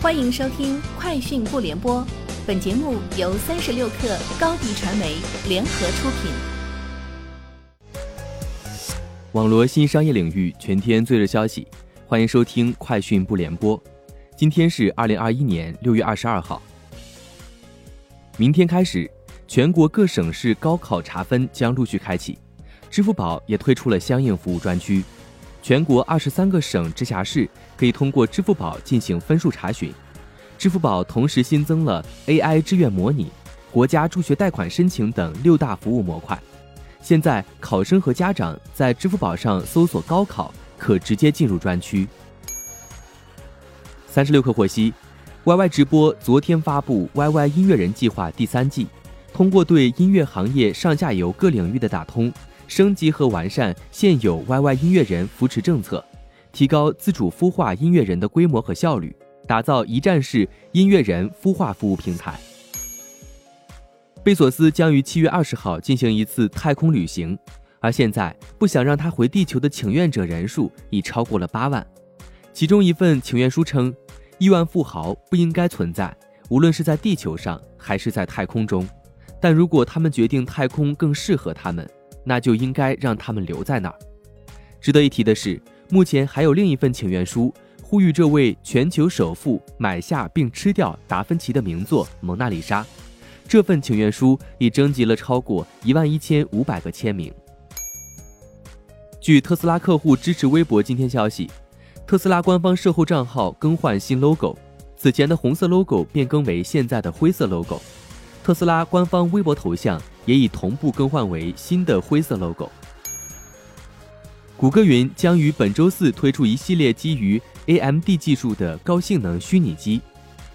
欢迎收听《快讯不联播》，本节目由三十六克高低传媒联合出品。网罗新商业领域全天最热消息，欢迎收听《快讯不联播》。今天是二零二一年六月二十二号。明天开始，全国各省市高考查分将陆续开启，支付宝也推出了相应服务专区。全国二十三个省、直辖市可以通过支付宝进行分数查询。支付宝同时新增了 AI 志愿模拟、国家助学贷款申请等六大服务模块。现在，考生和家长在支付宝上搜索“高考”，可直接进入专区。三十六氪获悉，YY 直播昨天发布 YY 音乐人计划第三季，通过对音乐行业上下游各领域的打通。升级和完善现有 YY 音乐人扶持政策，提高自主孵化音乐人的规模和效率，打造一站式音乐人孵化服务平台。贝索斯将于七月二十号进行一次太空旅行，而现在不想让他回地球的请愿者人数已超过了八万。其中一份请愿书称，亿万富豪不应该存在，无论是在地球上还是在太空中，但如果他们决定太空更适合他们。那就应该让他们留在那儿。值得一提的是，目前还有另一份请愿书，呼吁这位全球首富买下并吃掉达芬奇的名作《蒙娜丽莎》。这份请愿书已征集了超过一万一千五百个签名。据特斯拉客户支持微博今天消息，特斯拉官方售后账号更换新 logo，此前的红色 logo 变更为现在的灰色 logo。特斯拉官方微博头像。也已同步更换为新的灰色 logo。谷歌云将于本周四推出一系列基于 AMD 技术的高性能虚拟机。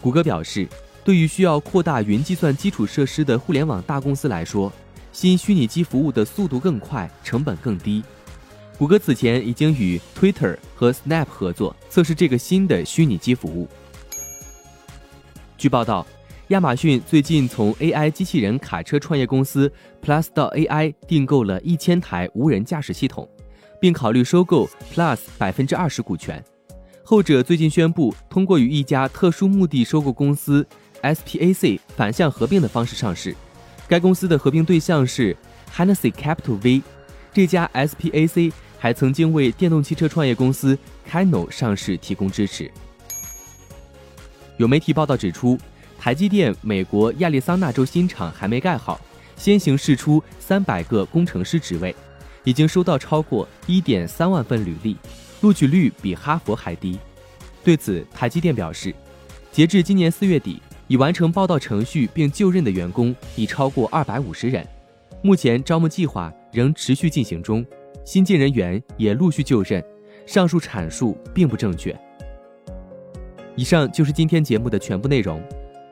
谷歌表示，对于需要扩大云计算基础设施的互联网大公司来说，新虚拟机服务的速度更快，成本更低。谷歌此前已经与 Twitter 和 Snap 合作测试这个新的虚拟机服务。据报道。亚马逊最近从 AI 机器人卡车创业公司 Plus 到 AI 订购了一千台无人驾驶系统，并考虑收购 Plus 百分之二十股权。后者最近宣布通过与一家特殊目的收购公司 SPAC 反向合并的方式上市。该公司的合并对象是 Hennessy Capital V。这家 SPAC 还曾经为电动汽车创业公司 k a n o 上市提供支持。有媒体报道指出。台积电美国亚利桑那州新厂还没盖好，先行试出三百个工程师职位，已经收到超过一点三万份履历，录取率比哈佛还低。对此，台积电表示，截至今年四月底，已完成报道程序并就任的员工已超过二百五十人，目前招募计划仍持续进行中，新进人员也陆续就任。上述阐述并不正确。以上就是今天节目的全部内容。